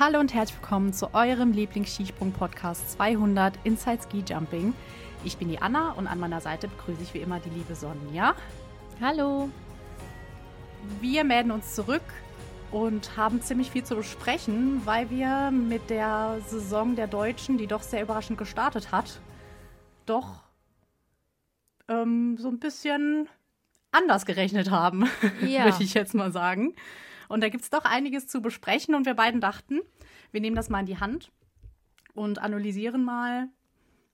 Hallo und herzlich willkommen zu eurem Lieblings-Skisprung-Podcast 200 Inside Ski Jumping. Ich bin die Anna und an meiner Seite begrüße ich wie immer die liebe Sonja. Hallo. Wir melden uns zurück und haben ziemlich viel zu besprechen, weil wir mit der Saison der Deutschen, die doch sehr überraschend gestartet hat, doch ähm, so ein bisschen anders gerechnet haben, ja. würde ich jetzt mal sagen. Und da gibt es doch einiges zu besprechen und wir beiden dachten, wir nehmen das mal in die Hand und analysieren mal,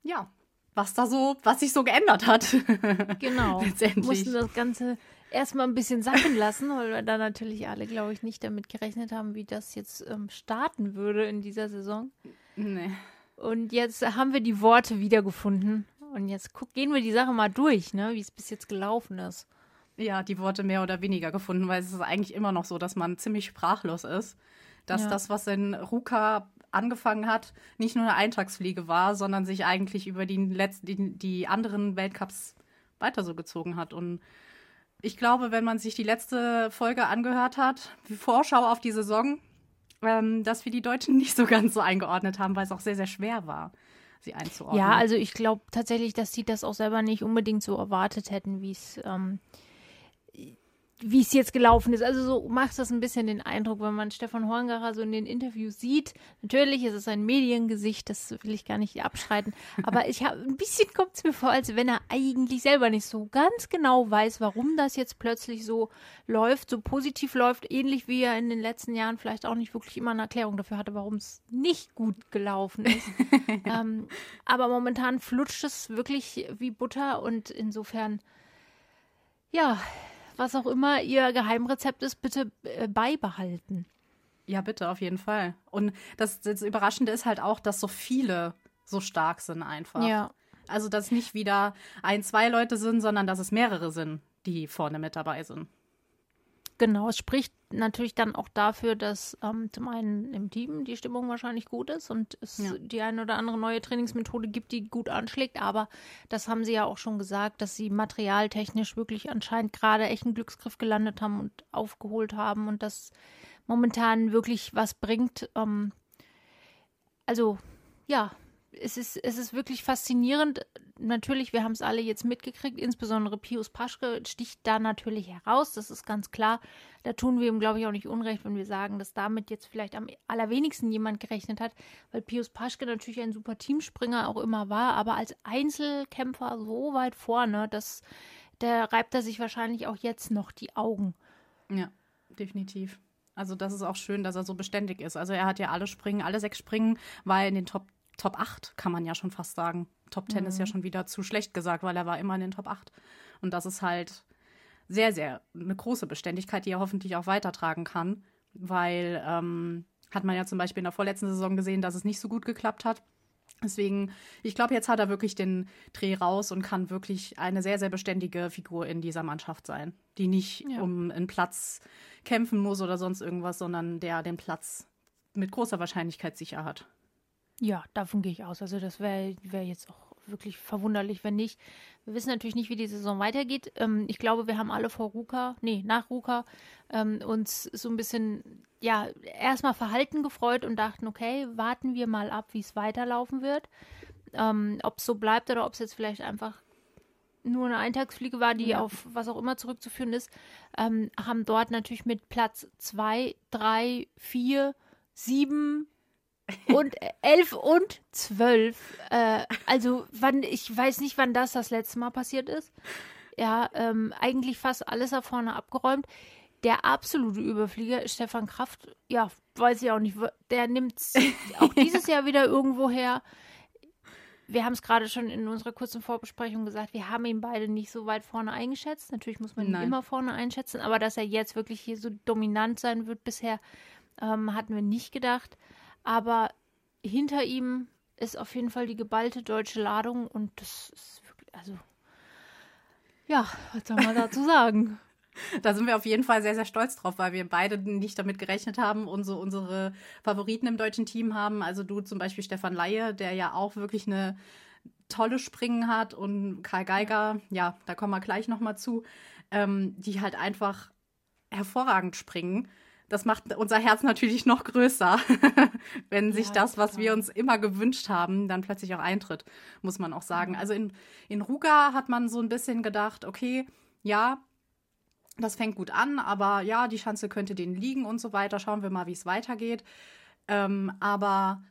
ja, was da so, was sich so geändert hat. Genau. Letztendlich. Mussten das Ganze erstmal ein bisschen sacken lassen, weil wir da natürlich alle, glaube ich, nicht damit gerechnet haben, wie das jetzt ähm, starten würde in dieser Saison. Nee. Und jetzt haben wir die Worte wiedergefunden. Und jetzt guck, gehen wir die Sache mal durch, ne, wie es bis jetzt gelaufen ist ja, die Worte mehr oder weniger gefunden, weil es ist eigentlich immer noch so, dass man ziemlich sprachlos ist. Dass ja. das, was in Ruka angefangen hat, nicht nur eine Eintagsfliege war, sondern sich eigentlich über die, letzten, die, die anderen Weltcups weiter so gezogen hat. Und ich glaube, wenn man sich die letzte Folge angehört hat, die Vorschau auf die Saison, ähm, dass wir die Deutschen nicht so ganz so eingeordnet haben, weil es auch sehr, sehr schwer war, sie einzuordnen. Ja, also ich glaube tatsächlich, dass sie das auch selber nicht unbedingt so erwartet hätten, wie es. Ähm wie es jetzt gelaufen ist. Also so macht das ein bisschen den Eindruck, wenn man Stefan Horngacher so in den Interviews sieht. Natürlich ist es ein Mediengesicht, das will ich gar nicht abschreiten. Aber ich habe ein bisschen kommt es mir vor, als wenn er eigentlich selber nicht so ganz genau weiß, warum das jetzt plötzlich so läuft, so positiv läuft, ähnlich wie er in den letzten Jahren vielleicht auch nicht wirklich immer eine Erklärung dafür hatte, warum es nicht gut gelaufen ist. ähm, aber momentan flutscht es wirklich wie Butter und insofern ja, was auch immer Ihr Geheimrezept ist, bitte äh, beibehalten. Ja, bitte, auf jeden Fall. Und das, das Überraschende ist halt auch, dass so viele so stark sind einfach. Ja. Also, dass nicht wieder ein, zwei Leute sind, sondern dass es mehrere sind, die vorne mit dabei sind. Genau, es spricht natürlich dann auch dafür, dass ähm, zum einen im Team die Stimmung wahrscheinlich gut ist und es ja. die eine oder andere neue Trainingsmethode gibt, die gut anschlägt. Aber das haben sie ja auch schon gesagt, dass sie materialtechnisch wirklich anscheinend gerade echt einen Glücksgriff gelandet haben und aufgeholt haben und das momentan wirklich was bringt. Ähm, also ja, es ist, es ist wirklich faszinierend. Natürlich, wir haben es alle jetzt mitgekriegt, insbesondere Pius Paschke sticht da natürlich heraus, das ist ganz klar. Da tun wir ihm, glaube ich, auch nicht unrecht, wenn wir sagen, dass damit jetzt vielleicht am allerwenigsten jemand gerechnet hat, weil Pius Paschke natürlich ein super Teamspringer auch immer war, aber als Einzelkämpfer so weit vorne, dass der reibt er sich wahrscheinlich auch jetzt noch die Augen. Ja, definitiv. Also das ist auch schön, dass er so beständig ist. Also er hat ja alle Springen, alle sechs Springen, war er in den Top Top 8, kann man ja schon fast sagen. Top 10 mhm. ist ja mhm. schon wieder zu schlecht gesagt, weil er war immer in den Top 8. Und das ist halt sehr, sehr eine große Beständigkeit, die er hoffentlich auch weitertragen kann, weil ähm, hat man ja zum Beispiel in der vorletzten Saison gesehen, dass es nicht so gut geklappt hat. Deswegen, ich glaube, jetzt hat er wirklich den Dreh raus und kann wirklich eine sehr, sehr beständige Figur in dieser Mannschaft sein, die nicht ja. um einen Platz kämpfen muss oder sonst irgendwas, sondern der den Platz mit großer Wahrscheinlichkeit sicher hat. Ja, davon gehe ich aus. Also das wäre wär jetzt auch wirklich verwunderlich, wenn nicht. Wir wissen natürlich nicht, wie die Saison weitergeht. Ähm, ich glaube, wir haben alle vor Ruka, nee, nach Ruka, ähm, uns so ein bisschen, ja, erstmal verhalten gefreut und dachten, okay, warten wir mal ab, wie es weiterlaufen wird. Ähm, ob es so bleibt oder ob es jetzt vielleicht einfach nur eine Eintagsfliege war, die ja. auf was auch immer zurückzuführen ist, ähm, haben dort natürlich mit Platz 2, 3, 4, 7, und elf und zwölf. Äh, also wann, ich weiß nicht, wann das das letzte Mal passiert ist. Ja, ähm, eigentlich fast alles da vorne abgeräumt. Der absolute Überflieger, Stefan Kraft, ja, weiß ich auch nicht, der nimmt auch dieses Jahr wieder irgendwo her. Wir haben es gerade schon in unserer kurzen Vorbesprechung gesagt, wir haben ihn beide nicht so weit vorne eingeschätzt. Natürlich muss man ihn immer vorne einschätzen, aber dass er jetzt wirklich hier so dominant sein wird bisher, ähm, hatten wir nicht gedacht. Aber hinter ihm ist auf jeden Fall die geballte deutsche Ladung und das ist wirklich, also, ja, was soll man dazu sagen? Da sind wir auf jeden Fall sehr, sehr stolz drauf, weil wir beide nicht damit gerechnet haben und so unsere Favoriten im deutschen Team haben. Also du zum Beispiel Stefan Laie, der ja auch wirklich eine tolle Springen hat und Karl Geiger, ja, da kommen wir gleich nochmal zu, ähm, die halt einfach hervorragend springen das macht unser Herz natürlich noch größer, wenn sich Ja, das, was wir uns immer gewünscht haben, dann plötzlich auch eintritt, muss man auch sagen. Also in, in Ruga hat man so ein bisschen gedacht, okay, ja, das fängt gut an, aber ja, die Schanze könnte denen liegen und so weiter. Schauen wir mal, wie es weitergeht. Ähm, aber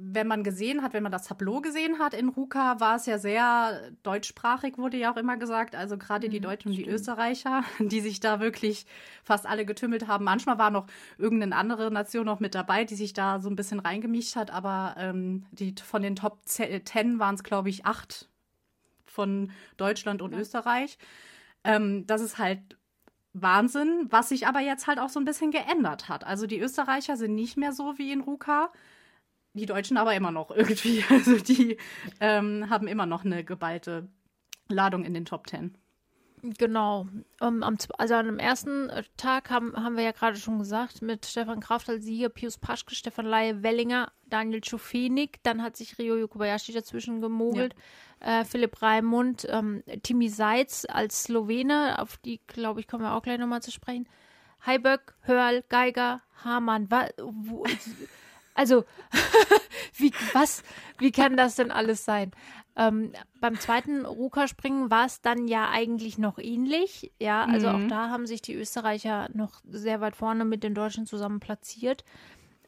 wenn man gesehen hat, wenn man das Tableau gesehen hat in Ruka, war es ja sehr deutschsprachig, wurde ja auch immer gesagt. Also gerade die Mhm, Deutschen und die. Österreicher, die sich da wirklich fast alle getümmelt haben. Manchmal war noch irgendeine andere Nation noch mit dabei, die sich da so ein bisschen reingemischt hat. Aber ähm, die, von den Top 10 waren es, glaube ich, acht von Deutschland und Ja. Österreich. Ähm, das ist halt Wahnsinn, was sich aber jetzt halt auch so ein bisschen geändert hat. Also die Österreicher sind nicht mehr so wie in Ruka, die Deutschen aber immer noch irgendwie. Also die ähm, haben immer noch eine geballte Ladung in den Top Ten. Genau. Ähm, am, also an dem ersten äh, Tag haben, haben wir ja gerade schon gesagt, mit Stefan Kraft als Sieger, Pius Paschke, Stefan Laie, Wellinger, Daniel Schufenig, dann hat sich Ryo Kobayashi dazwischen gemogelt, äh, Philipp Raimund, ähm, Timi Seitz als Slowene, auf die, glaube ich, kommen wir auch gleich nochmal zu sprechen, Heiböck, Hörl, Geiger, Hamann, wa, wo, also, wie, was, wie kann das denn alles sein? Ähm, beim zweiten Ruka-Springen war es dann ja eigentlich noch ähnlich. Ja, also auch Mhm. da haben sich die Österreicher noch sehr weit vorne mit den Deutschen zusammen platziert.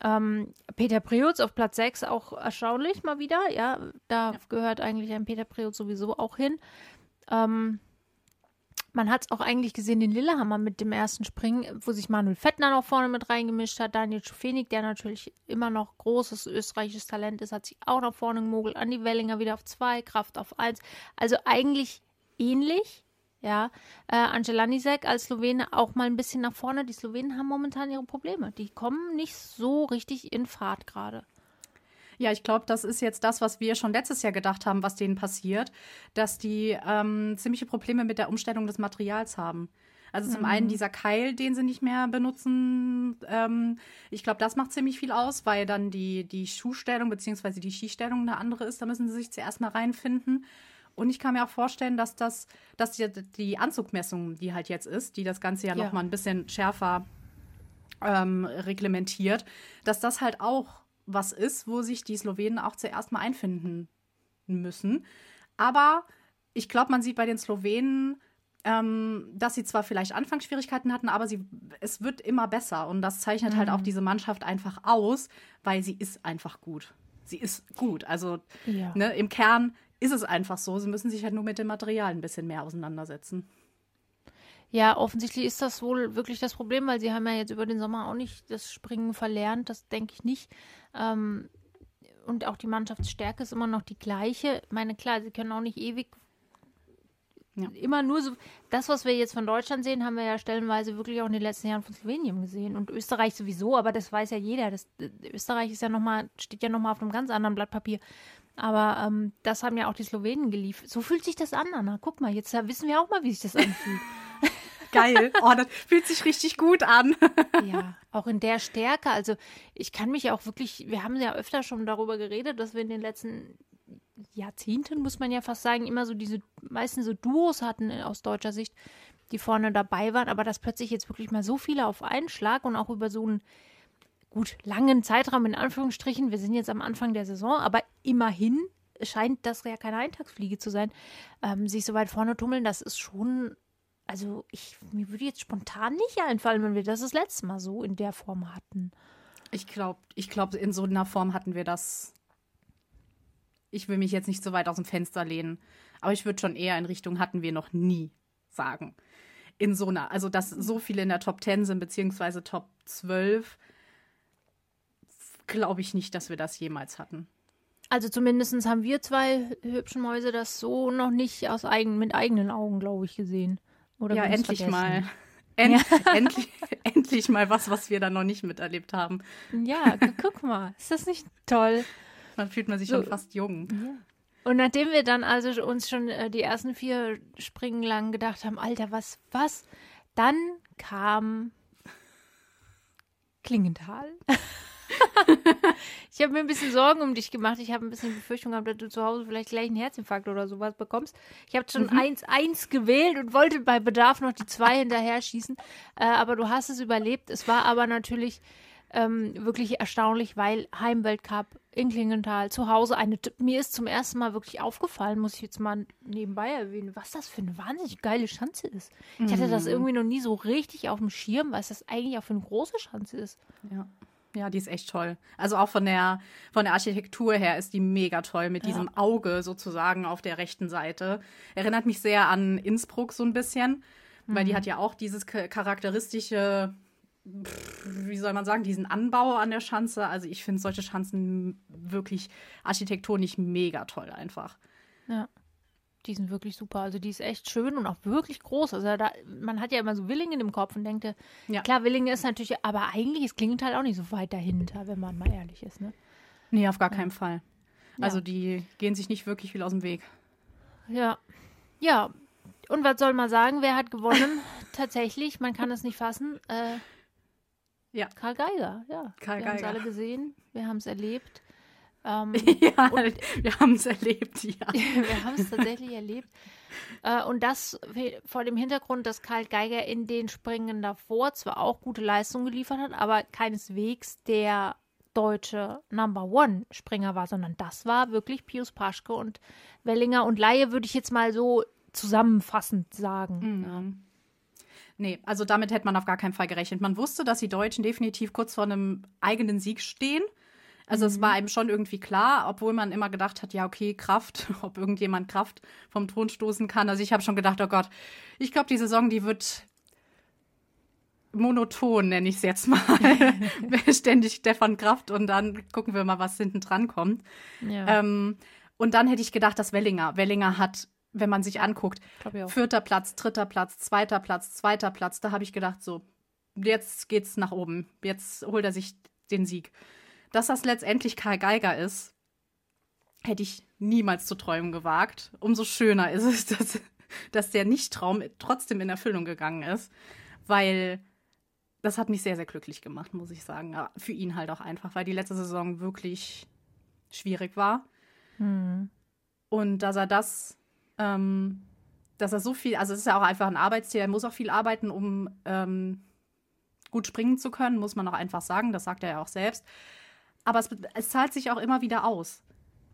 Ähm, Peter Preutz auf Platz 6 auch erstaunlich mal wieder. Ja, da gehört eigentlich ein Peter Preutz sowieso auch hin. Ähm, man hat es auch eigentlich gesehen in Lillehammer mit dem ersten Springen, wo sich Manuel Fettner noch vorne mit reingemischt hat. Daniel Schufenig, der natürlich immer noch großes österreichisches Talent ist, hat sich auch nach vorne gemogelt. Andi Wellinger wieder auf zwei, Kraft auf eins. Also eigentlich ähnlich. Ja, äh, Angela Nisek als Slowene auch mal ein bisschen nach vorne. Die Slowenen haben momentan ihre Probleme. Die kommen nicht so richtig in Fahrt gerade. Ja, ich glaube, das ist jetzt das, was wir schon letztes Jahr gedacht haben, was denen passiert, dass die ähm, ziemliche Probleme mit der Umstellung des Materials haben. Also zum einen dieser Keil, den sie nicht mehr benutzen. Ähm, ich glaube, das macht ziemlich viel aus, weil dann die, die Schuhstellung bzw. die Skistellung eine andere ist. Da müssen sie sich zuerst mal reinfinden. Und ich kann mir auch vorstellen, dass das, dass die, die Anzugmessung, die halt jetzt ist, die das Ganze ja, Ja. noch mal ein bisschen schärfer ähm, reglementiert, dass das halt auch was ist, wo sich die Slowenen auch zuerst mal einfinden müssen. Aber ich glaube, man sieht bei den Slowenen, ähm, dass sie zwar vielleicht Anfangsschwierigkeiten hatten, aber sie, es wird immer besser. Und das zeichnet halt auch diese Mannschaft einfach aus, weil sie ist einfach gut. Sie ist gut. Also Ja. ne, im Kern ist es einfach so. Sie müssen sich halt nur mit dem Material ein bisschen mehr auseinandersetzen. Ja, offensichtlich ist das wohl wirklich das Problem, weil sie haben ja jetzt über den Sommer auch nicht das Springen verlernt, das denke ich nicht. Ähm, und auch die Mannschaftsstärke ist immer noch die gleiche. Ich meine, klar, sie können auch nicht ewig Ja. immer nur so. Das, was wir jetzt von Deutschland sehen, haben wir ja stellenweise wirklich auch in den letzten Jahren von Slowenien gesehen und Österreich sowieso, aber das weiß ja jeder. Das, Österreich ist ja noch mal, steht ja nochmal auf einem ganz anderen Blatt Papier. Aber ähm, das haben ja auch die Slowenen geliefert. So fühlt sich das an, Anna. Guck mal, jetzt wissen wir auch mal, wie sich das anfühlt. Geil. Oh, das fühlt sich richtig gut an. Ja, auch in der Stärke. Also ich kann mich auch wirklich, wir haben ja öfter schon darüber geredet, dass wir in den letzten Jahrzehnten, muss man ja fast sagen, immer so diese, meistens so Duos hatten aus deutscher Sicht, die vorne dabei waren, aber dass plötzlich jetzt wirklich mal so viele auf einen Schlag und auch über so einen gut langen Zeitraum in Anführungsstrichen, wir sind jetzt am Anfang der Saison, aber immerhin scheint das ja keine Eintagsfliege zu sein, ähm, sich so weit vorne tummeln, das ist schon also ich, mir würde jetzt spontan nicht einfallen, wenn wir das das letzte Mal so in der Form hatten. Ich glaube, ich glaub, in so einer Form hatten wir das. Ich will mich jetzt nicht so weit aus dem Fenster lehnen, aber ich würde schon eher in Richtung hatten wir noch nie sagen. In so einer, also dass so viele in der Top 10 sind, beziehungsweise Top 12, glaube ich nicht, dass wir das jemals hatten. Also zumindest haben wir zwei hübschen Mäuse das so noch nicht aus eigen, mit eigenen Augen, glaube ich, gesehen. Oder ja, endlich vergessen. mal. End, endlich, endlich mal was, was wir da noch nicht miterlebt haben. Ja, gu- guck mal, ist das nicht toll? Dann fühlt man sich So. schon fast jung. Und nachdem wir dann also uns schon äh, die ersten vier Springen lang gedacht haben, Alter, was, was? Dann kam Klingenthal. ich habe mir ein bisschen Sorgen um dich gemacht. Ich habe ein bisschen Befürchtung gehabt, dass du zu Hause vielleicht gleich einen Herzinfarkt oder sowas bekommst. Ich habe schon 1-1 mhm. gewählt und wollte bei Bedarf noch die zwei hinterher schießen. Äh, aber du hast es überlebt. Es war aber natürlich ähm, wirklich erstaunlich, weil Heimweltcup in Klingenthal zu Hause eine. Mir ist zum ersten Mal wirklich aufgefallen, muss ich jetzt mal nebenbei erwähnen, was das für eine wahnsinnig geile Schanze ist. Ich hatte das mhm. irgendwie noch nie so richtig auf dem Schirm, was das eigentlich auch für eine große Schanze ist. Ja. Ja, die ist echt toll. Also auch von der, von der Architektur her ist die mega toll mit ja. diesem Auge sozusagen auf der rechten Seite. Erinnert mich sehr an Innsbruck so ein bisschen, mhm. weil die mhm. hat ja auch dieses charakteristische wie soll man sagen, diesen Anbau an der Schanze. Also ich finde solche Schanzen wirklich architektonisch mega toll einfach. Ja. Die sind wirklich super. Also die ist echt schön und auch wirklich groß. Also da, man hat ja immer so Willingen im Kopf und denkt, ja. klar, Willingen ist natürlich, aber eigentlich ist Klingenthal auch nicht so weit dahinter, wenn man mal ehrlich ist. Ne? Nee, auf gar ja. keinen Fall. Also ja. die gehen sich nicht wirklich viel aus dem Weg. Ja. Ja. Und was soll man sagen? Wer hat gewonnen? Tatsächlich, man kann es nicht fassen. Äh, ja. Karl Geiger, ja. Karl wir haben es alle gesehen, wir haben es erlebt. Ähm, ja, wir haben es erlebt, ja. wir haben es tatsächlich erlebt. Äh, und das vor dem Hintergrund, dass Karl Geiger in den Springen davor zwar auch gute Leistungen geliefert hat, aber keineswegs der deutsche Number One Springer war, sondern das war wirklich Pius Paschke und Wellinger und Laie, würde ich jetzt mal so zusammenfassend sagen. Mhm. Ja. Nee, also damit hätte man auf gar keinen Fall gerechnet. Man wusste, dass die Deutschen definitiv kurz vor einem eigenen Sieg stehen. Also mhm. es war einem schon irgendwie klar, obwohl man immer gedacht hat, ja, okay, Kraft, ob irgendjemand Kraft vom Thron stoßen kann. Also ich habe schon gedacht, oh Gott, ich glaube, die Saison, die wird monoton, nenne ich es jetzt mal. Ständig Stefan Kraft und dann gucken wir mal, was hinten dran kommt. Ja. Ähm, und dann hätte ich gedacht, dass Wellinger. Wellinger hat wenn man sich anguckt. Vierter Platz, dritter Platz, zweiter Platz, zweiter Platz. Da habe ich gedacht, so, jetzt geht's nach oben. Jetzt holt er sich den Sieg. Dass das letztendlich Karl Geiger ist, hätte ich niemals zu träumen gewagt. Umso schöner ist es, dass, dass der Nicht-Traum trotzdem in Erfüllung gegangen ist, weil das hat mich sehr, sehr glücklich gemacht, muss ich sagen. Aber für ihn halt auch einfach, weil die letzte Saison wirklich schwierig war. Mhm. Und dass er das ähm, dass er so viel, also es ist ja auch einfach ein Arbeitstier, er muss auch viel arbeiten, um ähm, gut springen zu können, muss man auch einfach sagen, das sagt er ja auch selbst. Aber es, es zahlt sich auch immer wieder aus,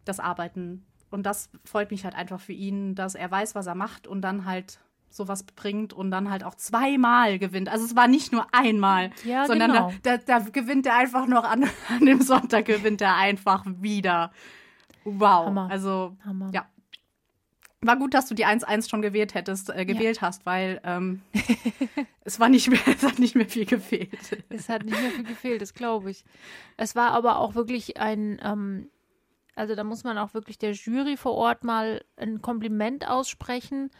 das Arbeiten. Und das freut mich halt einfach für ihn, dass er weiß, was er macht und dann halt sowas bringt und dann halt auch zweimal gewinnt. Also es war nicht nur einmal, ja, sondern genau. da, da, da, gewinnt er einfach noch an, an dem Sonntag gewinnt er einfach wieder. Wow. Hammer. Also Hammer. ja, war gut, dass du die 1-1 schon gewählt hättest, äh, gewählt ja. hast, weil ähm, es war nicht mehr, es hat nicht mehr viel gefehlt. Es hat nicht mehr viel gefehlt, das glaube ich. Es war aber auch wirklich ein, ähm, also da muss man auch wirklich der Jury vor Ort mal ein Kompliment aussprechen.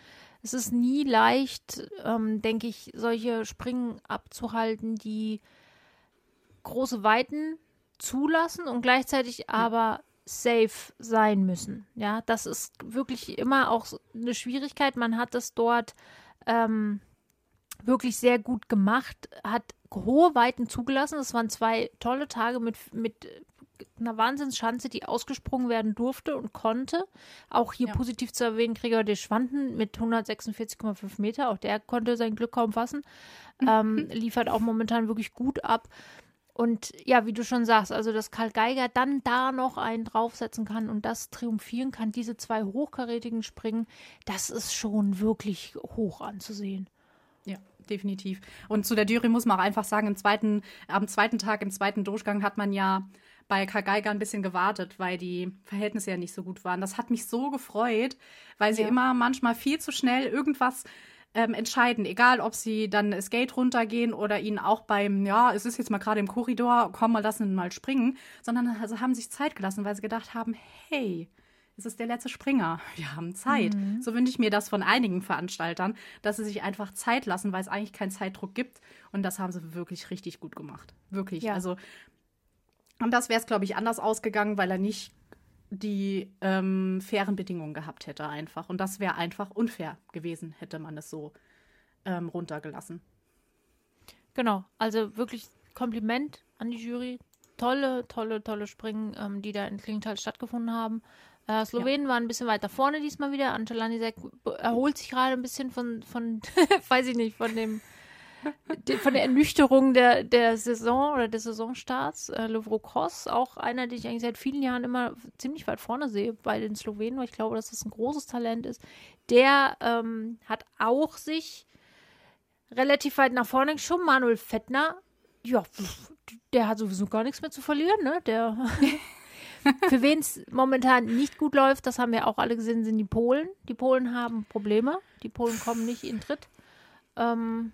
Es ist nie leicht, ähm, denke ich, solche Springen abzuhalten, die große Weiten zulassen und gleichzeitig aber safe sein müssen. Ja, das ist wirklich immer auch eine Schwierigkeit. Man hat es dort ähm, wirklich sehr gut gemacht, hat hohe Weiten zugelassen. Es waren zwei tolle Tage mit, mit einer Wahnsinnsschanze, die ausgesprungen werden durfte und konnte. Auch hier ja. positiv zu erwähnen, Gregor de Schwanden mit 146,5 Meter. Auch der konnte sein Glück kaum fassen. Ähm, liefert auch momentan wirklich gut ab. Und ja, wie du schon sagst, also dass Karl Geiger dann da noch einen draufsetzen kann und das triumphieren kann, diese zwei hochkarätigen Springen, das ist schon wirklich hoch anzusehen. Ja, definitiv. Und zu der Jury muss man auch einfach sagen, im zweiten, am zweiten Tag, im zweiten Durchgang hat man ja bei Karl Geiger ein bisschen gewartet, weil die Verhältnisse ja nicht so gut waren. Das hat mich so gefreut, weil sie ja. immer manchmal viel zu schnell irgendwas ähm, entscheiden, egal ob sie dann das Gate runtergehen oder ihn auch beim, ja, es ist jetzt mal gerade im Korridor, komm mal, lassen ihn mal springen, sondern also haben sich Zeit gelassen, weil sie gedacht haben, hey, es ist der letzte Springer, wir haben Zeit. Mhm. So wünsche ich mir das von einigen Veranstaltern, dass sie sich einfach Zeit lassen, weil es eigentlich keinen Zeitdruck gibt. Und das haben sie wirklich richtig gut gemacht. Wirklich. Ja. Also, und das wäre es, glaube ich, anders ausgegangen, weil er nicht die ähm, fairen Bedingungen gehabt hätte einfach. Und das wäre einfach unfair gewesen, hätte man es so ähm, runtergelassen. Genau, also wirklich Kompliment an die Jury. tolle, tolle, tolle Springen, ähm, die da in Klingenthal stattgefunden haben. Äh, Slowenen ja. waren ein bisschen weiter vorne diesmal wieder. Angela Nisek erholt sich gerade ein bisschen von, von weiß ich nicht, von dem von der Ernüchterung der, der Saison oder des Saisonstarts. Äh, Lovro Cross, auch einer, den ich eigentlich seit vielen Jahren immer ziemlich weit vorne sehe bei den Slowenen, weil ich glaube, dass das ein großes Talent ist. Der ähm, hat auch sich relativ weit nach vorne geschoben. Manuel Fettner, ja, der hat sowieso gar nichts mehr zu verlieren, ne? Der. Für wen es momentan nicht gut läuft, das haben wir auch alle gesehen, sind die Polen. Die Polen haben Probleme. Die Polen kommen nicht in Tritt. Ähm,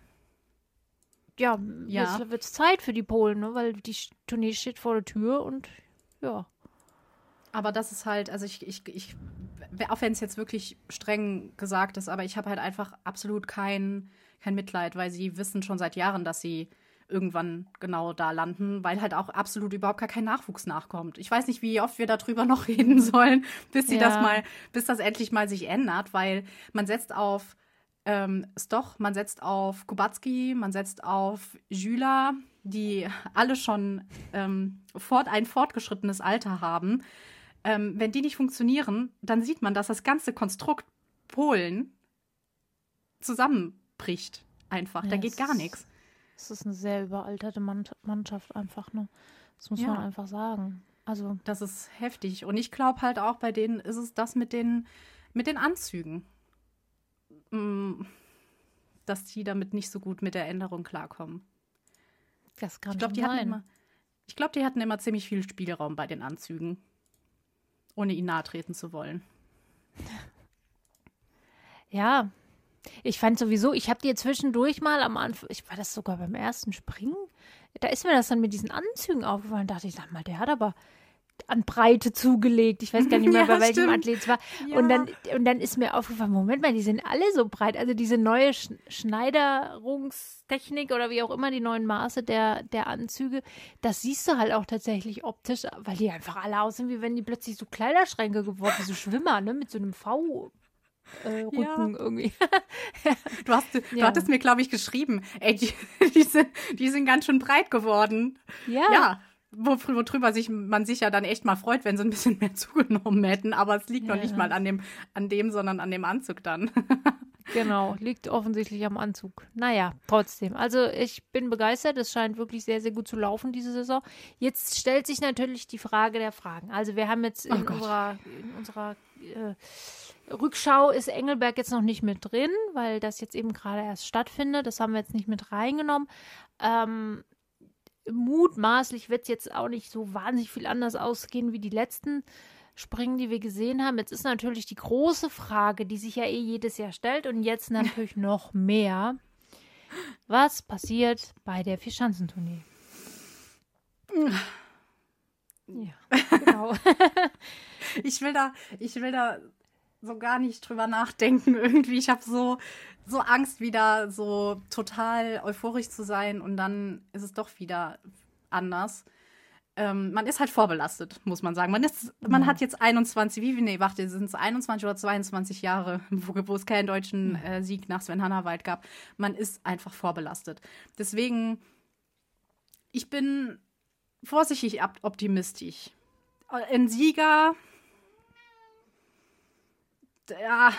ja, ja. jetzt wird es Zeit für die Polen, ne? weil die Tournee steht vor der Tür und ja. Aber das ist halt, also ich, ich, ich auch wenn es jetzt wirklich streng gesagt ist, aber ich habe halt einfach absolut kein, kein Mitleid, weil sie wissen schon seit Jahren, dass sie irgendwann genau da landen, weil halt auch absolut überhaupt gar kein Nachwuchs nachkommt. Ich weiß nicht, wie oft wir darüber noch reden sollen, bis sie ja. das mal, bis das endlich mal sich ändert, weil man setzt auf ähm, Stoch, man setzt auf Kubacki, man setzt auf Jüla, die alle schon ähm, fort, ein fortgeschrittenes Alter haben. Ähm, wenn die nicht funktionieren, dann sieht man, dass das ganze Konstrukt Polen zusammenbricht. Einfach. Ja, da geht gar nichts. Es ist eine sehr überalterte Mannschaft einfach, ne? Das muss ja. man einfach sagen. Also. Das ist heftig. Und ich glaube halt auch, bei denen ist es das mit den, mit den Anzügen. Mm, dass die damit nicht so gut mit der Änderung klarkommen. Das kann ich glaub, die hatten immer, Ich glaube, die hatten immer ziemlich viel Spielraum bei den Anzügen, ohne ihnen nahe treten zu wollen. Ja, ich fand sowieso, ich habe dir zwischendurch mal am Anfang, ich war das sogar beim ersten Springen, da ist mir das dann mit diesen Anzügen aufgefallen, dachte ich, sag mal, der hat aber an Breite zugelegt. Ich weiß gar nicht mehr, ja, bei welchem stimmt. Athlet es war. Ja. Und, dann, und dann ist mir aufgefallen, Moment mal, die sind alle so breit. Also diese neue Sch Schneiderungstechnik oder wie auch immer, die neuen Maße der, der Anzüge, das siehst du halt auch tatsächlich optisch, weil die einfach alle aussehen, wie wenn die plötzlich so Kleiderschränke geworden sind, so Schwimmer, ne, mit so einem V äh, Rücken ja. irgendwie. du, hast, du ja. hattest mir, glaube ich, geschrieben, ey, die, die, sind, die sind ganz schön breit geworden. Ja. Ja, worüber sich, man sich ja dann echt mal freut, wenn sie ein bisschen mehr zugenommen hätten. Aber es liegt ja. noch nicht mal an dem, an dem, sondern an dem Anzug dann. genau, liegt offensichtlich am Anzug. Naja, trotzdem. Also ich bin begeistert. Es scheint wirklich sehr, sehr gut zu laufen, diese Saison. Jetzt stellt sich natürlich die Frage der Fragen. Also wir haben jetzt oh in, unserer, in unserer äh, Rückschau ist Engelberg jetzt noch nicht mit drin, weil das jetzt eben gerade erst stattfindet. Das haben wir jetzt nicht mit reingenommen. Ähm, mutmaßlich wird es jetzt auch nicht so wahnsinnig viel anders ausgehen wie die letzten Springen, die wir gesehen haben. Jetzt ist natürlich die große Frage, die sich ja eh jedes Jahr stellt und jetzt natürlich noch mehr. Was passiert bei der Vierschanzentournee? Ja, genau. ich will da, ich will da so gar nicht drüber nachdenken irgendwie. Ich habe so so Angst, wieder so total euphorisch zu sein und dann ist es doch wieder anders. Ähm, man ist halt vorbelastet, muss man sagen. Man, ist, man mhm. hat jetzt 21, wie, nee, warte, sind es 21 oder 22 Jahre, wo, wo es keinen deutschen äh, Sieg nach Sven Hannawald gab. Man ist einfach vorbelastet. Deswegen, ich bin vorsichtig optimistisch. Ein Sieger, ja.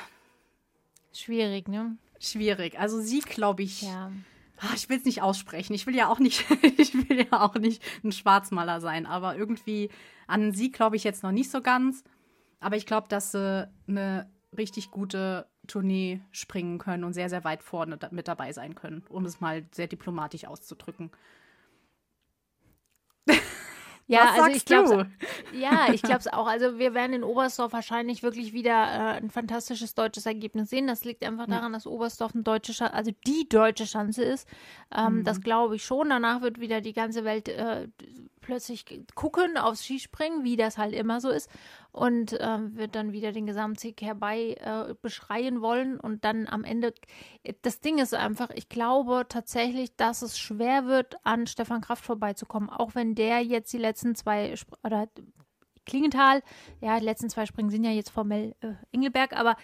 Schwierig, ne? schwierig. Also sie, glaube ich. Ja. Ah, ich will es nicht aussprechen. Ich will ja auch nicht, ich will ja auch nicht ein Schwarzmaler sein, aber irgendwie an sie glaube ich jetzt noch nicht so ganz. Aber ich glaube, dass sie eine richtig gute Tournee springen können und sehr, sehr weit vorne mit dabei sein können, um es mal sehr diplomatisch auszudrücken. Ja, Was also ich glaube, ja, ich glaube es auch. Also wir werden in Oberstdorf wahrscheinlich wirklich wieder äh, ein fantastisches deutsches Ergebnis sehen. Das liegt einfach daran, dass Oberstdorf eine deutsche, Schanze, also die deutsche Schanze ist. Ähm, mhm. Das glaube ich schon. Danach wird wieder die ganze Welt äh, plötzlich gucken aufs Skispringen, wie das halt immer so ist, und äh, wird dann wieder den Gesamtsieg herbei äh, beschreien wollen. Und dann am Ende, das Ding ist einfach, ich glaube tatsächlich, dass es schwer wird, an Stefan Kraft vorbeizukommen, auch wenn der jetzt die letzten zwei, oder Klingenthal, ja, die letzten zwei Springen sind ja jetzt formell äh, Engelberg, aber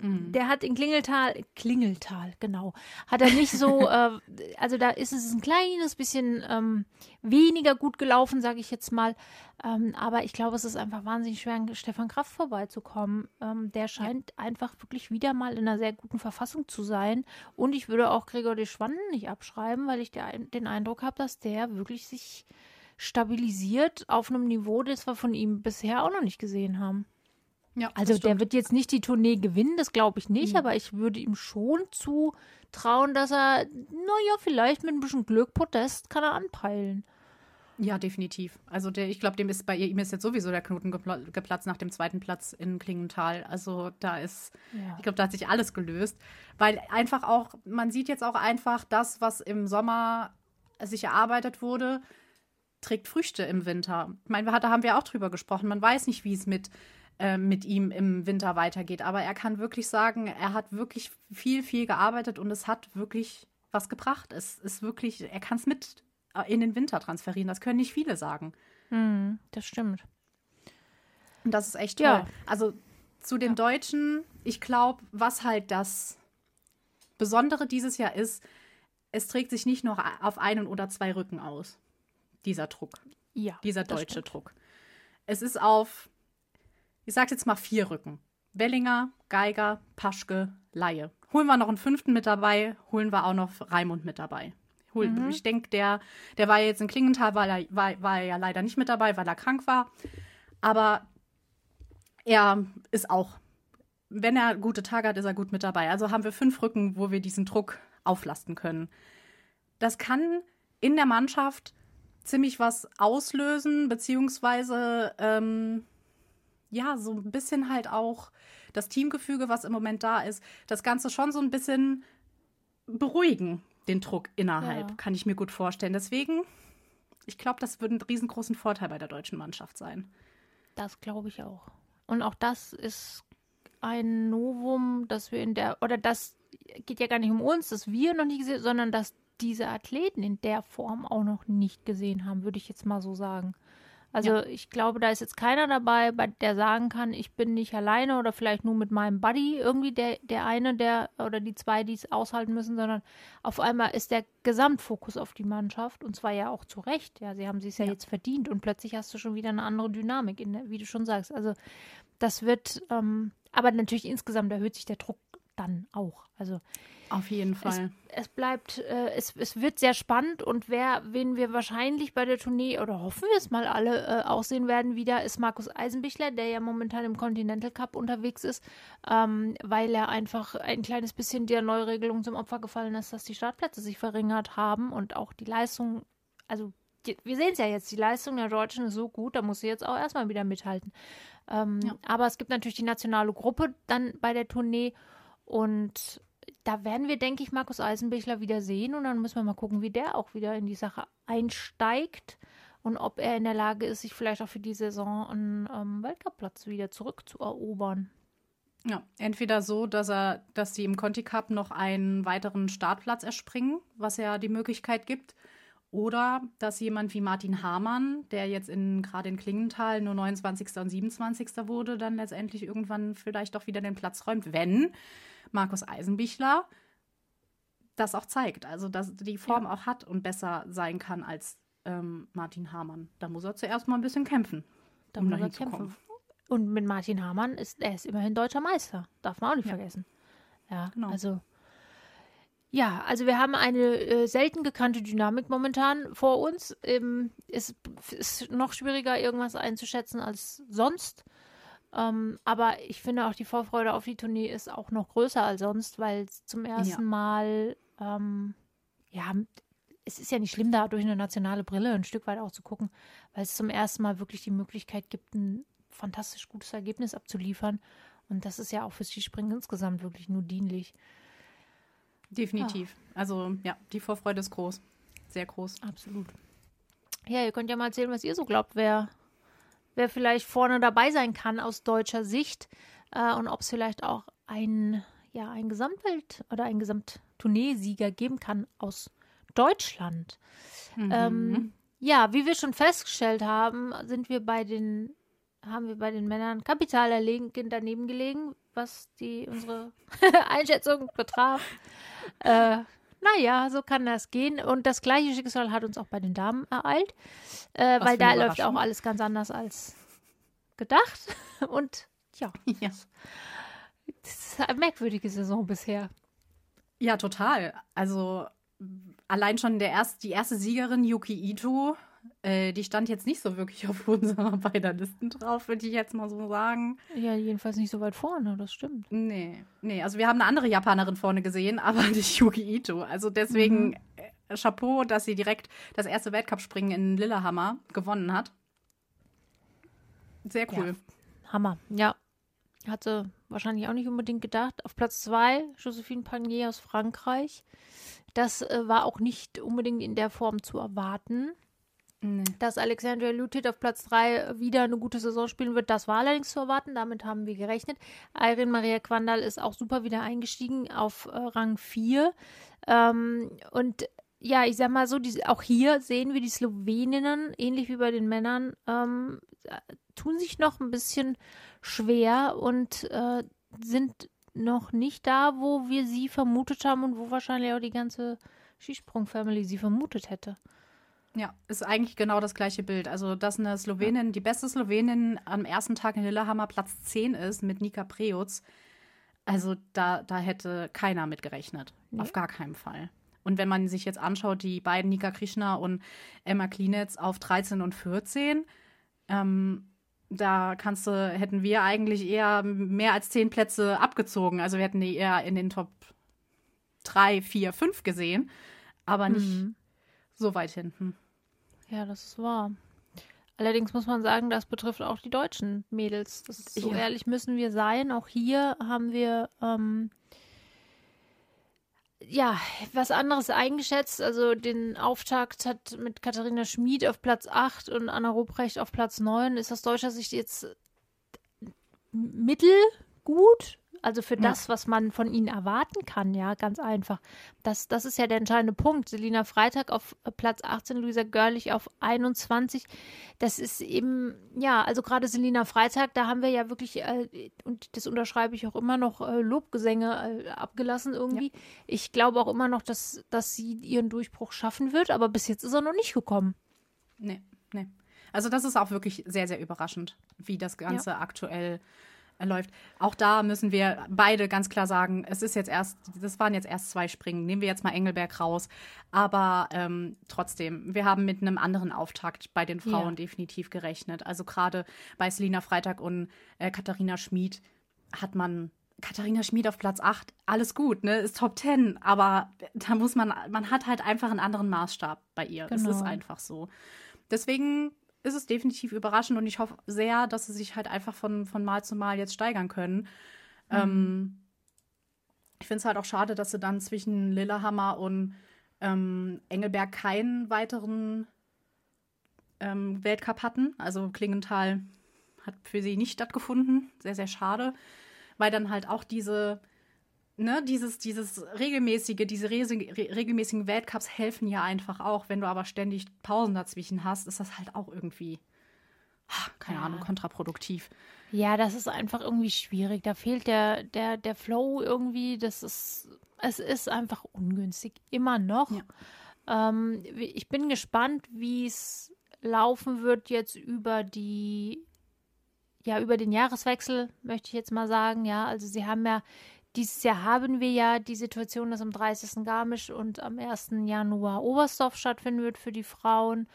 mhm. der hat in Klingeltal, Klingeltal, genau, hat er nicht so, äh, also da ist es ein kleines bisschen ähm, weniger gut gelaufen, sage ich jetzt mal. Ähm, aber ich glaube, es ist einfach wahnsinnig schwer, an Stefan Kraft vorbeizukommen. Ähm, der scheint ja. einfach wirklich wieder mal in einer sehr guten Verfassung zu sein. Und ich würde auch Gregor de Schwanden nicht abschreiben, weil ich der, den Eindruck habe, dass der wirklich sich stabilisiert auf einem Niveau, das wir von ihm bisher auch noch nicht gesehen haben. Ja, also der wird jetzt nicht die Tournee gewinnen, das glaube ich nicht, mhm. aber ich würde ihm schon zutrauen, dass er, naja, vielleicht mit ein bisschen Glück Podest kann er anpeilen. Ja, definitiv. Also der, ich glaube, dem ist bei ihm ist jetzt sowieso der Knoten geplatzt nach dem zweiten Platz in Klingenthal. Also da ist, ja. ich glaube, da hat sich alles gelöst. Weil einfach auch, man sieht jetzt auch einfach das, was im Sommer sich erarbeitet wurde, trägt Früchte im Winter. Ich meine, da haben wir auch drüber gesprochen. Man weiß nicht, wie es mit äh, mit ihm im Winter weitergeht. Aber er kann wirklich sagen, er hat wirklich viel, viel gearbeitet und es hat wirklich was gebracht. Es ist wirklich, er kann es mit äh, in den Winter transferieren. Das können nicht viele sagen. Mm, das stimmt. Und das ist echt toll. Ja. Also zu den ja. Deutschen, ich glaube, was halt das Besondere dieses Jahr ist, es trägt sich nicht nur auf einen oder zwei Rücken aus, dieser Druck. Ja. Dieser deutsche Druck. Es ist auf ich sage jetzt mal vier Rücken. Wellinger, Geiger, Paschke, Laie. Holen wir noch einen fünften mit dabei, holen wir auch noch Raimund mit dabei. Mhm. Ich denke, der, der war jetzt in Klingenthal, war, er, war, war er ja leider nicht mit dabei, weil er krank war. Aber er ist auch, wenn er gute Tage hat, ist er gut mit dabei. Also haben wir fünf Rücken, wo wir diesen Druck auflasten können. Das kann in der Mannschaft ziemlich was auslösen, beziehungsweise ähm, ja, so ein bisschen halt auch das Teamgefüge, was im Moment da ist, das Ganze schon so ein bisschen beruhigen, den Druck innerhalb, ja. kann ich mir gut vorstellen. Deswegen, ich glaube, das würde einen riesengroßen Vorteil bei der deutschen Mannschaft sein. Das glaube ich auch. Und auch das ist ein Novum, dass wir in der, oder das geht ja gar nicht um uns, dass wir noch nicht gesehen, sondern dass diese Athleten in der Form auch noch nicht gesehen haben, würde ich jetzt mal so sagen. Also ja. ich glaube, da ist jetzt keiner dabei, der sagen kann, ich bin nicht alleine oder vielleicht nur mit meinem Buddy irgendwie der, der eine, der oder die zwei, die es aushalten müssen, sondern auf einmal ist der Gesamtfokus auf die Mannschaft und zwar ja auch zu Recht. Ja, sie haben sich ja, ja, jetzt verdient und plötzlich hast du schon wieder eine andere Dynamik, in der, wie du schon sagst. Also das wird, ähm, aber natürlich insgesamt erhöht sich der Druck dann auch. Also auf jeden Fall. Es, es bleibt, äh, es, es wird sehr spannend und wer, wen wir wahrscheinlich bei der Tournee oder hoffen wir es mal alle äh, aussehen werden wieder, ist Markus Eisenbichler, der ja momentan im Continental Cup unterwegs ist, ähm, weil er einfach ein kleines bisschen der Neuregelung zum Opfer gefallen ist, dass die Startplätze sich verringert haben und auch die Leistung, also die, wir sehen es ja jetzt, die Leistung der Deutschen ist so gut, da muss sie jetzt auch erstmal wieder mithalten. Ähm, ja. Aber es gibt natürlich die nationale Gruppe dann bei der Tournee und da werden wir, denke ich, Markus Eisenbichler wieder sehen und dann müssen wir mal gucken, wie der auch wieder in die Sache einsteigt und ob er in der Lage ist, sich vielleicht auch für die Saison einen ähm, Weltcup-Platz wieder zurückzuerobern. Ja, entweder so, dass er, dass sie im Conti Cup noch einen weiteren Startplatz erspringen, was ja die Möglichkeit gibt, oder dass jemand wie Martin Hamann, der jetzt in, gerade in Klingenthal nur 29. und 27. wurde, dann letztendlich irgendwann vielleicht doch wieder den Platz räumt, wenn Markus Eisenbichler das auch zeigt. Also, dass die Form ja. auch hat und besser sein kann als ähm, Martin Hamann. Da muss er zuerst mal ein bisschen kämpfen. Da um muss er kämpfen. Und mit Martin Hamann ist er ist immerhin deutscher Meister. Darf man auch nicht ja. vergessen. Ja, genau. also. Ja, also wir haben eine äh, selten gekannte Dynamik momentan vor uns. Ähm, es ist noch schwieriger, irgendwas einzuschätzen als sonst. Ähm, aber ich finde auch die Vorfreude auf die Tournee ist auch noch größer als sonst, weil es zum ersten ja. Mal, ähm, ja, es ist ja nicht schlimm, da durch eine nationale Brille ein Stück weit auch zu gucken, weil es zum ersten Mal wirklich die Möglichkeit gibt, ein fantastisch gutes Ergebnis abzuliefern. Und das ist ja auch fürs Skispringen insgesamt wirklich nur dienlich. Definitiv. Ja. Also ja, die Vorfreude ist groß. Sehr groß. Absolut. Ja, ihr könnt ja mal erzählen, was ihr so glaubt, wer wer vielleicht vorne dabei sein kann aus deutscher Sicht äh, und ob es vielleicht auch ein, ja, ein Gesamtwelt- oder ein Gesamttourneesieger geben kann aus Deutschland. Mhm. Ähm, ja, wie wir schon festgestellt haben, sind wir bei den haben wir bei den Männern kapital daneben gelegen, was die unsere Einschätzung betraf. Äh, naja, so kann das gehen. Und das gleiche Schicksal hat uns auch bei den Damen ereilt, äh, weil da läuft auch alles ganz anders als gedacht. Und ja, ja. das ist eine merkwürdige Saison bisher. Ja, total. Also allein schon der erst, die erste Siegerin, Yuki Ito, äh, die stand jetzt nicht so wirklich auf unserer beider Listen drauf, würde ich jetzt mal so sagen. Ja, jedenfalls nicht so weit vorne, das stimmt. Nee, nee, also wir haben eine andere Japanerin vorne gesehen, aber nicht Yuki Ito. Also deswegen mhm. äh, Chapeau, dass sie direkt das erste Weltcup-Springen in Lillehammer gewonnen hat. Sehr cool. Ja. Hammer, ja. Hatte wahrscheinlich auch nicht unbedingt gedacht. Auf Platz zwei Josephine Panier aus Frankreich. Das äh, war auch nicht unbedingt in der Form zu erwarten. Nee. Dass Alexandria Lutit auf Platz 3 wieder eine gute Saison spielen wird, das war allerdings zu erwarten. Damit haben wir gerechnet. Irene Maria Quandal ist auch super wieder eingestiegen auf äh, Rang 4. Ähm, und ja, ich sag mal so, die, auch hier sehen wir die Sloweninnen, ähnlich wie bei den Männern, ähm, tun sich noch ein bisschen schwer und äh, sind noch nicht da, wo wir sie vermutet haben und wo wahrscheinlich auch die ganze Skisprung-Family sie vermutet hätte. Ja, ist eigentlich genau das gleiche Bild. Also, dass eine Slowenin, ja. die beste Slowenin am ersten Tag in Lillehammer Platz 10 ist mit Nika Preutz, also da, da hätte keiner mit gerechnet. Nee. Auf gar keinen Fall. Und wenn man sich jetzt anschaut, die beiden Nika Krishna und Emma Klinetz auf 13 und 14, ähm, da kannst du, hätten wir eigentlich eher mehr als zehn Plätze abgezogen. Also wir hätten die eher in den Top 3, 4, 5 gesehen, aber nicht mhm so weit hinten. Ja, das ist wahr. Allerdings muss man sagen, das betrifft auch die deutschen Mädels. Das, so ja. ehrlich müssen wir sein. Auch hier haben wir ähm, ja was anderes eingeschätzt. Also den Auftakt hat mit Katharina Schmid auf Platz 8 und Anna Ruprecht auf Platz 9. Ist aus deutscher Sicht jetzt mittelgut. Also für das, was man von ihnen erwarten kann, ja, ganz einfach. Das, das ist ja der entscheidende Punkt. Selina Freitag auf äh, Platz 18, Luisa Görlich auf 21. Das ist eben, ja, also gerade Selina Freitag, da haben wir ja wirklich, äh, und das unterschreibe ich auch immer noch, äh, Lobgesänge äh, abgelassen irgendwie. Ja. Ich glaube auch immer noch, dass, dass sie ihren Durchbruch schaffen wird, aber bis jetzt ist er noch nicht gekommen. Nee, nee. Also das ist auch wirklich sehr, sehr überraschend, wie das Ganze ja. aktuell läuft. Auch da müssen wir beide ganz klar sagen, es ist jetzt erst, das waren jetzt erst zwei Springen. Nehmen wir jetzt mal Engelberg raus. Aber ähm, trotzdem, wir haben mit einem anderen Auftakt bei den Frauen ja. definitiv gerechnet. Also gerade bei Selina Freitag und äh, Katharina Schmid hat man Katharina Schmid auf Platz 8, alles gut, ne? Ist Top 10, aber da muss man, man hat halt einfach einen anderen Maßstab bei ihr. Genau. Es ist einfach so. Deswegen ist es definitiv überraschend und ich hoffe sehr, dass sie sich halt einfach von, von Mal zu Mal jetzt steigern können. Mhm. Ähm, ich finde es halt auch schade, dass sie dann zwischen Lillehammer und ähm, Engelberg keinen weiteren ähm, Weltcup hatten. Also Klingenthal hat für sie nicht stattgefunden. Sehr, sehr schade. Weil dann halt auch diese ne, dieses, dieses regelmäßige, diese re regelmäßigen Weltcups helfen ja einfach auch. Wenn du aber ständig Pausen dazwischen hast, ist das halt auch irgendwie, keine ja. Ahnung, kontraproduktiv. Ja, das ist einfach irgendwie schwierig. Da fehlt der, der, der Flow irgendwie. Das ist, es ist einfach ungünstig. Immer noch. Ja. Ähm, ich bin gespannt, wie es laufen wird jetzt über die ja, über den Jahreswechsel, möchte ich jetzt mal sagen, ja. Also sie haben ja dieses Jahr haben wir ja die Situation, dass am 30. Garmisch und am 1. Januar Oberstdorf stattfinden wird für die Frauen.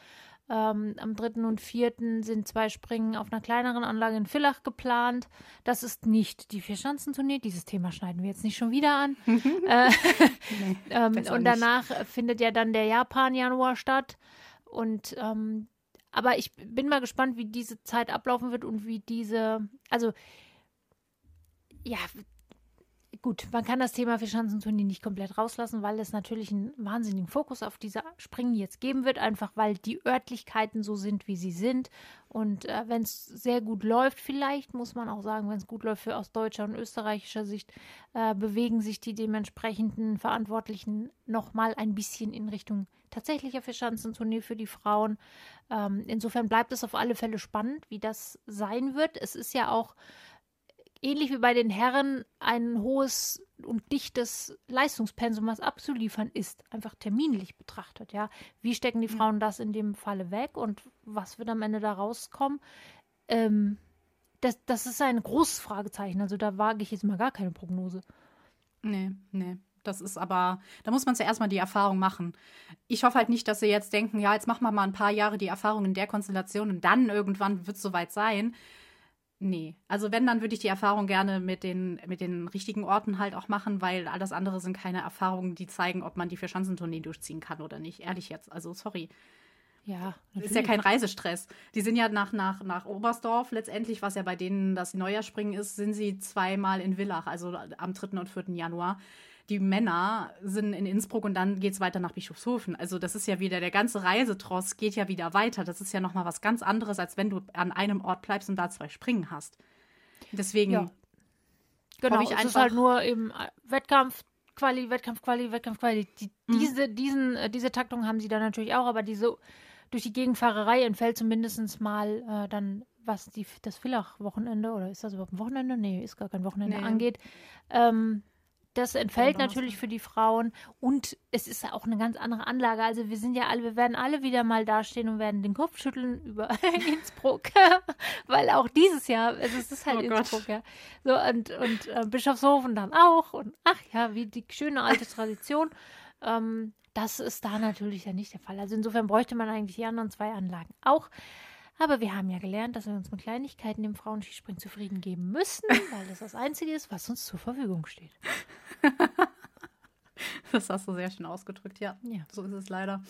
Ähm, am 3. und 4. sind zwei Springen auf einer kleineren Anlage in Villach geplant. Das ist nicht die Vierschanzentournee. Dieses Thema schneiden wir jetzt nicht schon wieder an. äh, nee, ähm, und danach nicht. findet ja dann der Japan-Januar statt. Und ähm, aber ich bin mal gespannt, wie diese Zeit ablaufen wird und wie diese, also ja, gut, man kann das Thema Vierschanzenturnier nicht komplett rauslassen, weil es natürlich einen wahnsinnigen Fokus auf dieser Springen jetzt geben wird, einfach weil die Örtlichkeiten so sind, wie sie sind. Und äh, wenn es sehr gut läuft, vielleicht muss man auch sagen, wenn es gut läuft für aus deutscher und österreichischer Sicht, äh, bewegen sich die dementsprechenden Verantwortlichen nochmal ein bisschen in Richtung tatsächlicher Vierschanzenturnier für die Frauen. Ähm, insofern bleibt es auf alle Fälle spannend, wie das sein wird. Es ist ja auch ähnlich wie bei den Herren ein hohes und dichtes Leistungspensum, was abzuliefern ist, einfach terminlich betrachtet. Ja, wie stecken die Frauen das in dem Falle weg und was wird am Ende da rauskommen? Ähm, das, das ist ein großes Fragezeichen. Also da wage ich jetzt mal gar keine Prognose. Nee, nee. Das ist aber, da muss man zuerst mal die Erfahrung machen. Ich hoffe halt nicht, dass sie jetzt denken, ja, jetzt machen wir mal ein paar Jahre die Erfahrung in der Konstellation und dann irgendwann wird es soweit sein. Nee, also wenn, dann würde ich die Erfahrung gerne mit den, mit den richtigen Orten halt auch machen, weil alles andere sind keine Erfahrungen, die zeigen, ob man die Vier-Schanzentournee durchziehen kann oder nicht. Ehrlich jetzt, also sorry. Ja, natürlich. Ist ja kein Reisestress. Die sind ja nach, nach, nach Oberstdorf letztendlich, was ja bei denen das Neujahrspringen ist, sind sie zweimal in Villach, also am 3. und 4. Januar die Männer sind in Innsbruck und dann geht es weiter nach Bischofshofen. Also das ist ja wieder, der ganze Reisetross geht ja wieder weiter. Das ist ja nochmal was ganz anderes, als wenn du an einem Ort bleibst und da zwei Springen hast. Deswegen. Ja. Genau, ich es ist halt nur im äh, Wettkampf, Quali, Wettkampf, Quali, Wettkampf, Quali. Die, mhm. diese, diesen, äh, diese Taktung haben sie dann natürlich auch, aber diese durch die Gegenfahrerei entfällt zumindest mal äh, dann, was die, das Villach-Wochenende, oder ist das überhaupt ein Wochenende? Nee, ist gar kein Wochenende, nee. angeht. Ähm, das entfällt natürlich für die Frauen und es ist auch eine ganz andere Anlage. Also wir sind ja alle, wir werden alle wieder mal dastehen und werden den Kopf schütteln über Innsbruck, weil auch dieses Jahr, also es ist halt oh Innsbruck, Gott. ja. So und, und äh, Bischofshofen dann auch und ach ja, wie die schöne alte Tradition. ähm, das ist da natürlich ja nicht der Fall. Also insofern bräuchte man eigentlich die anderen zwei Anlagen auch. Aber wir haben ja gelernt, dass wir uns mit Kleinigkeiten im Frauenskispringen zufrieden geben müssen, weil das das Einzige ist, was uns zur Verfügung steht. das hast du sehr schön ausgedrückt, ja. ja. So ist es leider.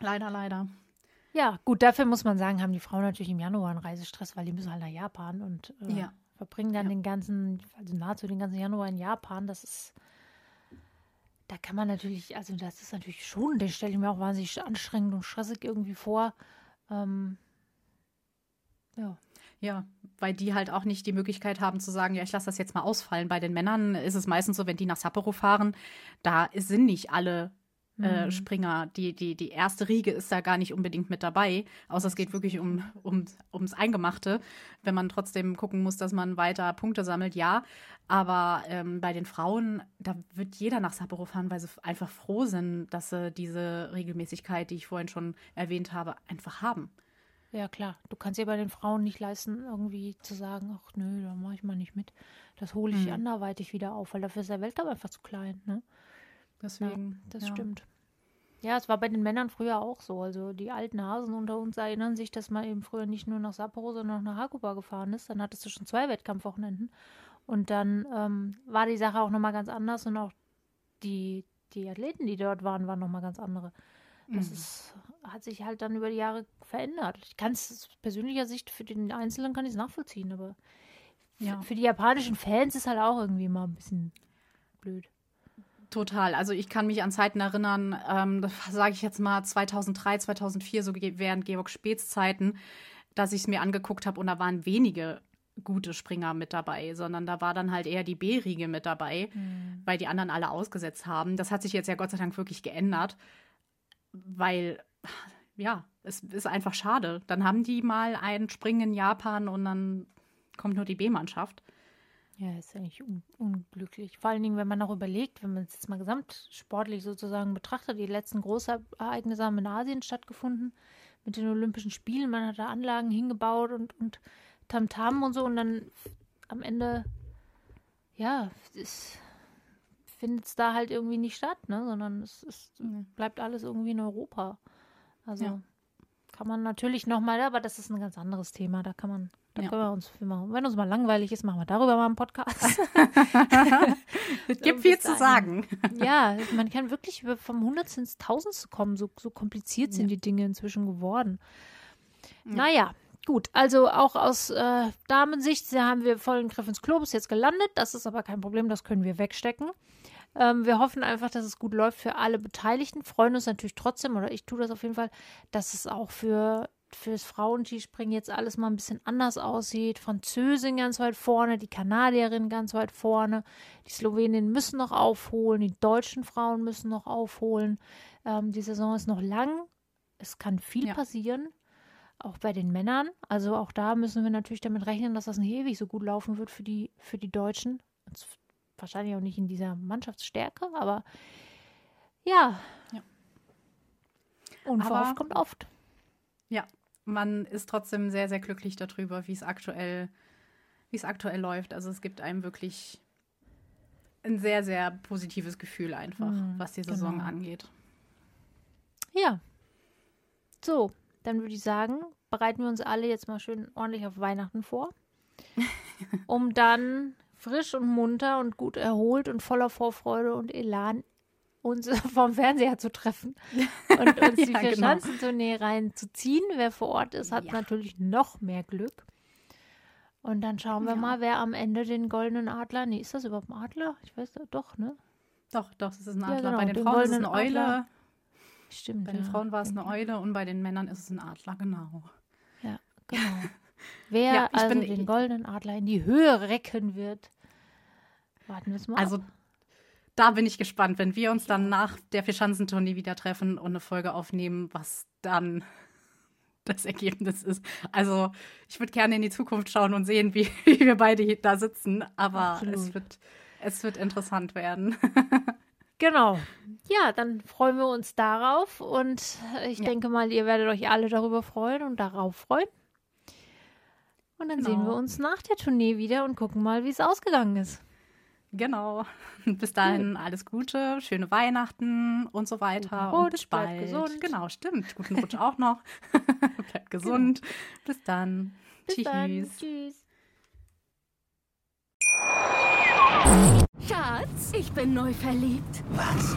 Leider, leider. Ja, gut, dafür muss man sagen, haben die Frauen natürlich im Januar einen Reisestress, weil die müssen halt nach Japan und äh, ja. verbringen dann ja. den ganzen, also nahezu den ganzen Januar in Japan. Das ist, da kann man natürlich, also das ist natürlich schon, den stelle ich mir auch wahnsinnig anstrengend und stressig irgendwie vor. Ähm, ja. Ja, weil die halt auch nicht die Möglichkeit haben zu sagen, ja, ich lasse das jetzt mal ausfallen. Bei den Männern ist es meistens so, wenn die nach Sapporo fahren, da sind nicht alle äh, mhm. Springer. Die, die, die erste Riege ist da gar nicht unbedingt mit dabei, außer es geht wirklich um, um, ums Eingemachte. Wenn man trotzdem gucken muss, dass man weiter Punkte sammelt, ja. Aber ähm, bei den Frauen, da wird jeder nach Sapporo fahren, weil sie einfach froh sind, dass sie diese Regelmäßigkeit, die ich vorhin schon erwähnt habe, einfach haben. Ja, klar. Du kannst dir bei den Frauen nicht leisten, irgendwie zu sagen, ach nö, da mache ich mal nicht mit. Das hole ich mhm. anderweitig wieder auf, weil dafür ist der Weltcup einfach zu klein. Ne? Deswegen. Ja, das ja. stimmt. Ja, es war bei den Männern früher auch so. Also die alten Hasen unter uns erinnern sich, dass man eben früher nicht nur nach Sapporo, sondern auch nach Hakuba gefahren ist. Dann hattest du schon zwei Wettkampfwochenenden. Und dann ähm, war die Sache auch nochmal ganz anders und auch die, die Athleten, die dort waren, waren nochmal ganz andere. Das mhm. ist, hat sich halt dann über die Jahre verändert. Ich kann es aus persönlicher Sicht für den Einzelnen kann ich es nachvollziehen, aber ja. für die japanischen Fans ist halt auch irgendwie mal ein bisschen blöd. Total. Also ich kann mich an Zeiten erinnern, ähm, das sage ich jetzt mal 2003, 2004, so während Georg Späts Zeiten, dass ich es mir angeguckt habe und da waren wenige gute Springer mit dabei, sondern da war dann halt eher die B-Riege mit dabei, mhm. weil die anderen alle ausgesetzt haben. Das hat sich jetzt ja Gott sei Dank wirklich geändert, weil ja, es ist einfach schade. Dann haben die mal ein Springen in Japan und dann kommt nur die B-Mannschaft. Ja, ist eigentlich un unglücklich. Vor allen Dingen, wenn man auch überlegt, wenn man es jetzt mal gesamtsportlich sozusagen betrachtet, die letzten Großereignisse haben in Asien stattgefunden mit den Olympischen Spielen. Man hat da Anlagen hingebaut und, und Tamtam und so und dann am Ende, ja, findet es da halt irgendwie nicht statt, ne? sondern es, es bleibt alles irgendwie in Europa. Also ja. kann man natürlich nochmal, aber das ist ein ganz anderes Thema. Da kann man da ja. können wir uns, wenn uns mal langweilig ist, machen wir darüber mal einen Podcast. es gibt viel zu sagen. Ja, man kann wirklich vom Hundertsten ins Tausendste kommen. So, so kompliziert sind ja. die Dinge inzwischen geworden. Ja. Naja, Gut, also auch aus äh, Damensicht haben wir vollen Griff ins Globus jetzt gelandet. Das ist aber kein Problem, das können wir wegstecken. Ähm, wir hoffen einfach, dass es gut läuft für alle Beteiligten. Freuen uns natürlich trotzdem, oder ich tue das auf jeden Fall, dass es auch für fürs Frauenskispringen jetzt alles mal ein bisschen anders aussieht. Französin ganz weit vorne, die Kanadierin ganz weit vorne, die Sloweninnen müssen noch aufholen, die deutschen Frauen müssen noch aufholen. Ähm, die Saison ist noch lang. Es kann viel ja. passieren, auch bei den Männern. Also auch da müssen wir natürlich damit rechnen, dass das nicht ewig so gut laufen wird für die, für die Deutschen wahrscheinlich auch nicht in dieser Mannschaftsstärke, aber ja. ja. Unverhofft kommt oft. Ja, man ist trotzdem sehr, sehr glücklich darüber, wie es aktuell, wie es aktuell läuft. Also es gibt einem wirklich ein sehr, sehr positives Gefühl einfach, mhm, was die Saison genau. angeht. Ja. So, dann würde ich sagen, bereiten wir uns alle jetzt mal schön ordentlich auf Weihnachten vor, um dann frisch und munter und gut erholt und voller Vorfreude und Elan uns vom Fernseher zu treffen und uns die ja, Vierschanzentournee genau. reinzuziehen. Wer vor Ort ist, hat ja. natürlich noch mehr Glück. Und dann schauen wir ja. mal, wer am Ende den goldenen Adler, nee, ist das überhaupt ein Adler? Ich weiß doch, ne? Doch, doch, das ist ein Adler. Ja, genau, bei den, den Frauen ist es eine Eule. Adler. Stimmt. Bei den Frauen war es eine Eule und bei den Männern ist es ein Adler, genau. Ja, genau. Wer ja, also bin, den goldenen Adler in die Höhe recken wird. Warten wir es mal. Also ab. da bin ich gespannt, wenn wir uns dann nach der Vierschanzentournee wieder treffen und eine Folge aufnehmen, was dann das Ergebnis ist. Also ich würde gerne in die Zukunft schauen und sehen, wie, wie wir beide da sitzen, aber es wird, es wird interessant werden. Genau. Ja, dann freuen wir uns darauf und ich ja. denke mal, ihr werdet euch alle darüber freuen und darauf freuen. Und dann genau. sehen wir uns nach der Tournee wieder und gucken mal, wie es ausgegangen ist. Genau. Bis dahin alles Gute, schöne Weihnachten und so weiter. Rutsch, und bis bald. gesund. Genau, stimmt. Guten Rutsch auch noch. bleibt gesund. Genau. Bis dann. Bis Tschüss. Dann. Tschüss. Schatz, ich bin neu verliebt. Was?